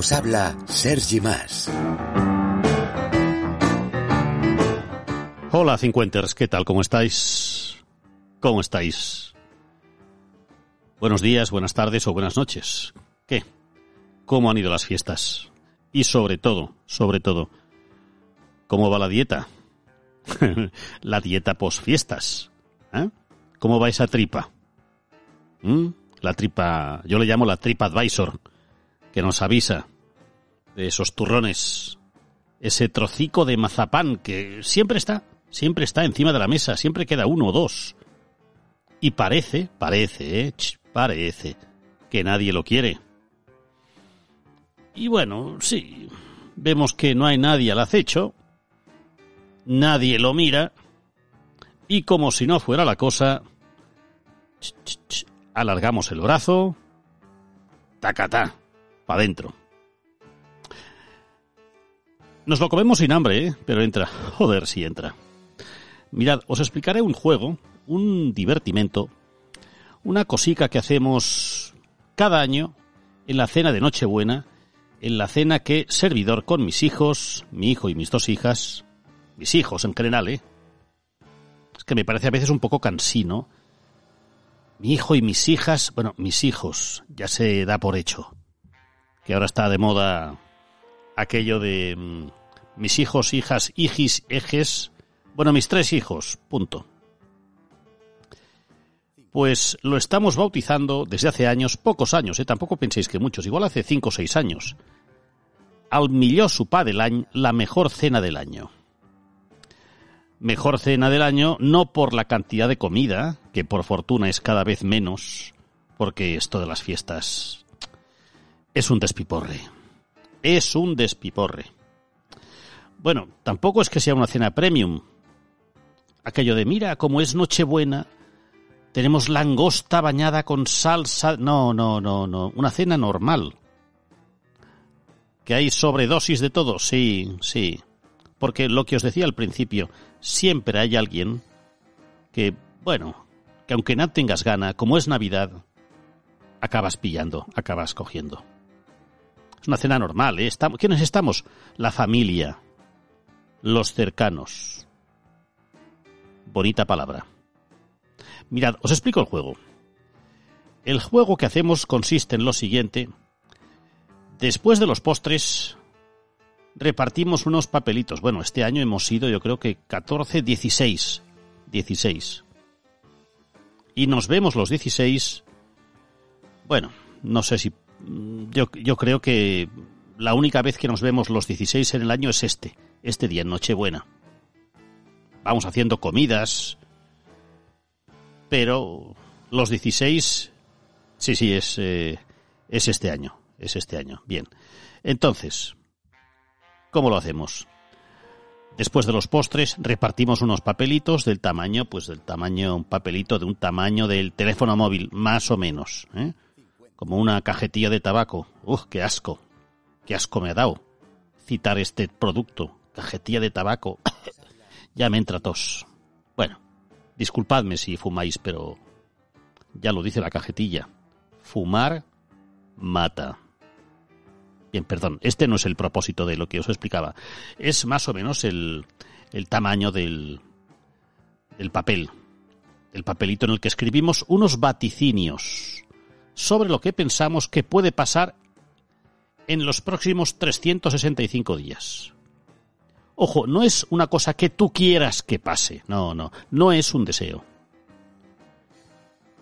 Os habla Sergi Más. Hola, cincuenters, ¿qué tal? ¿Cómo estáis? ¿Cómo estáis? Buenos días, buenas tardes o buenas noches. ¿Qué? ¿Cómo han ido las fiestas? Y sobre todo, sobre todo, ¿cómo va la dieta? la dieta post fiestas. ¿eh? ¿Cómo va esa tripa? ¿Mm? La tripa, yo le llamo la tripa advisor, que nos avisa esos turrones, ese trocico de mazapán que siempre está, siempre está encima de la mesa, siempre queda uno o dos. Y parece, parece, eh, parece que nadie lo quiere. Y bueno, sí, vemos que no hay nadie al acecho, nadie lo mira, y como si no fuera la cosa, alargamos el brazo, tacatá, para adentro. Nos lo comemos sin hambre, ¿eh? pero entra. Joder, si entra. Mirad, os explicaré un juego, un divertimento, una cosica que hacemos cada año en la cena de Nochebuena, en la cena que servidor con mis hijos, mi hijo y mis dos hijas, mis hijos en general, ¿eh? Es que me parece a veces un poco cansino. Mi hijo y mis hijas, bueno, mis hijos, ya se da por hecho. Que ahora está de moda aquello de mm, mis hijos, hijas, hijis, ejes. Bueno, mis tres hijos, punto. Pues lo estamos bautizando desde hace años, pocos años, ¿eh? tampoco penséis que muchos, igual hace cinco o seis años. Al millor sopar del año, la mejor cena del año. Mejor cena del año no por la cantidad de comida, que por fortuna es cada vez menos, porque esto de las fiestas es un despiporre. Es un despiporre. Bueno, tampoco es que sea una cena premium. Aquello de, mira, como es Nochebuena, tenemos langosta bañada con salsa. No, no, no, no. Una cena normal. ¿Que hay sobredosis de todo? Sí, sí. Porque lo que os decía al principio, siempre hay alguien que, bueno, que aunque no tengas gana, como es Navidad, acabas pillando, acabas cogiendo. Es una cena normal, ¿eh? ¿Quiénes estamos? La familia, los cercanos. Bonita palabra. Mirad, os explico el juego. El juego que hacemos consiste en lo siguiente. Después de los postres, repartimos unos papelitos. Bueno, este año hemos sido, yo creo que 14, 16. 16. Y nos vemos los 16. Bueno, no sé si. Yo, yo creo que la única vez que nos vemos los 16 en el año es este. Este día, en Nochebuena. Vamos haciendo comidas. Pero los 16. Sí, sí, es, eh, es este año. Es este año. Bien. Entonces, ¿cómo lo hacemos? Después de los postres, repartimos unos papelitos del tamaño, pues del tamaño, un papelito de un tamaño del teléfono móvil, más o menos. ¿eh? Como una cajetilla de tabaco. ¡Uf, qué asco! ¡Qué asco me ha dado! Citar este producto. Cajetilla de tabaco. ya me entra tos. Bueno, disculpadme si fumáis, pero ya lo dice la cajetilla. Fumar mata. Bien, perdón, este no es el propósito de lo que os explicaba. Es más o menos el, el tamaño del, del papel. El papelito en el que escribimos unos vaticinios sobre lo que pensamos que puede pasar en los próximos 365 días. Ojo, no es una cosa que tú quieras que pase. No, no, no es un deseo.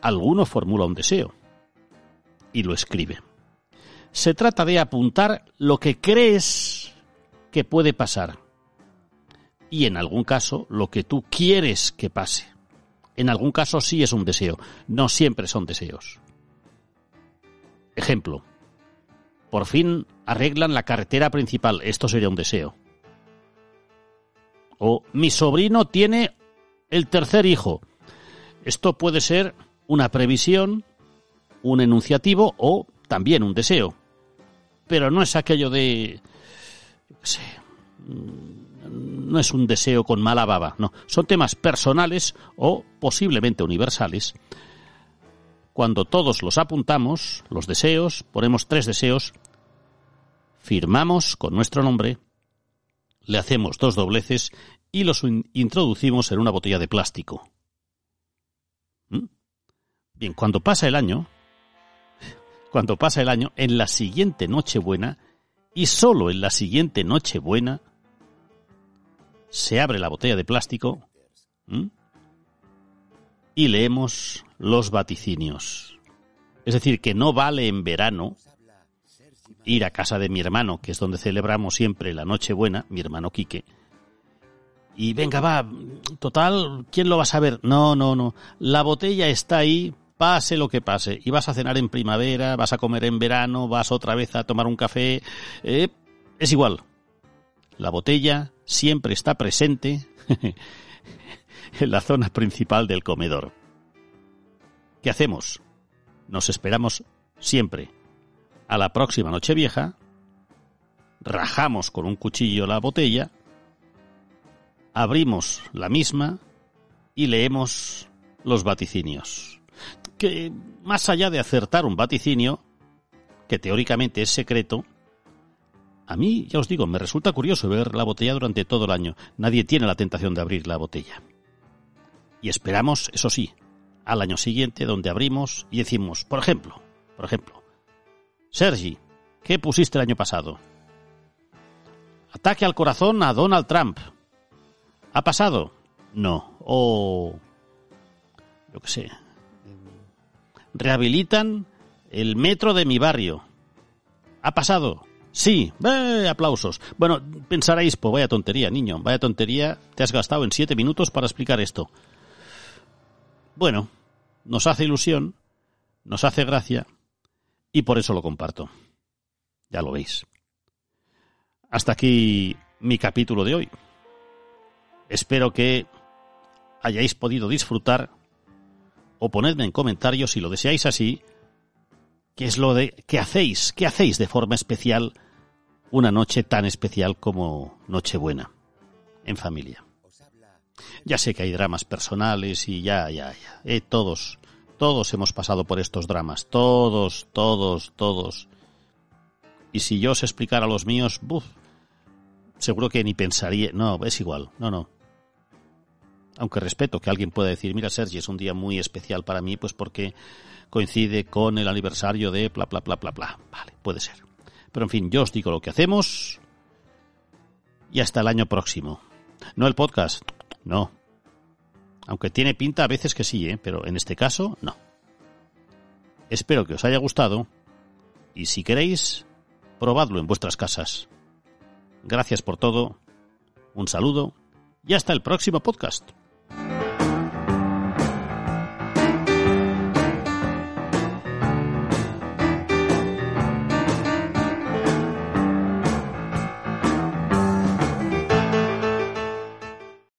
Alguno formula un deseo y lo escribe. Se trata de apuntar lo que crees que puede pasar y en algún caso lo que tú quieres que pase. En algún caso sí es un deseo, no siempre son deseos. Ejemplo, por fin arreglan la carretera principal, esto sería un deseo. O mi sobrino tiene el tercer hijo. Esto puede ser una previsión, un enunciativo o también un deseo. Pero no es aquello de... mm, no es un deseo con mala baba, no. Son temas personales o posiblemente universales. Cuando todos los apuntamos, los deseos, ponemos tres deseos, firmamos con nuestro nombre, le hacemos dos dobleces y los introducimos en una botella de plástico. ¿Mm? Bien, cuando pasa el año, cuando pasa el año, en la siguiente Nochebuena, y solo en la siguiente Nochebuena, se abre la botella de plástico y leemos los vaticinios. Es decir, que no vale en verano ir a casa de mi hermano, que es donde celebramos siempre la Nochebuena, mi hermano Quique, y venga, va, total, ¿quién lo va a saber? No, no, no. La botella está ahí, pase lo que pase. Y vas a cenar en primavera, vas a comer en verano, vas otra vez a tomar un café. Eh, es igual. La botella siempre está presente en la zona principal del comedor. ¿Qué hacemos? Nos esperamos siempre a la próxima noche vieja, rajamos con un cuchillo la botella abrimos la misma y leemos los vaticinios. Que más allá de acertar un vaticinio, que teóricamente es secreto, a mí, ya os digo, me resulta curioso ver la botella durante todo el año. Nadie tiene la tentación de abrir la botella. Y esperamos, eso sí, al año siguiente donde abrimos y decimos, por ejemplo, por ejemplo, Sergi, ¿qué pusiste el año pasado? Ataque al corazón a Donald Trump. ¿Ha pasado? No. O, yo qué sé, rehabilitan el metro de mi barrio. ¿Ha pasado? Sí, ¡Eh! aplausos. Bueno, pensaréis, pues vaya tontería, niño, vaya tontería, te has gastado en siete minutos para explicar esto. Bueno, nos hace ilusión, nos hace gracia y por eso lo comparto. Ya lo veis. Hasta aquí mi capítulo de hoy. Espero que hayáis podido disfrutar o ponedme en comentarios si lo deseáis así, qué es lo de qué hacéis, qué hacéis de forma especial una noche tan especial como Nochebuena en familia. Ya sé que hay dramas personales y ya, ya, ya. Eh, todos, todos hemos pasado por estos dramas. Todos, todos, todos. Y si yo os explicara los míos, buf, seguro que ni pensaría. No, es igual. No, no aunque respeto que alguien pueda decir, mira Sergi, es un día muy especial para mí, pues porque coincide con el aniversario de bla, bla, bla, bla, bla. Vale, puede ser. Pero en fin, yo os digo lo que hacemos y hasta el año próximo. No el podcast, no. Aunque tiene pinta a veces que sí, ¿eh? pero en este caso, no. Espero que os haya gustado y si queréis, probadlo en vuestras casas. Gracias por todo, un saludo y hasta el próximo podcast.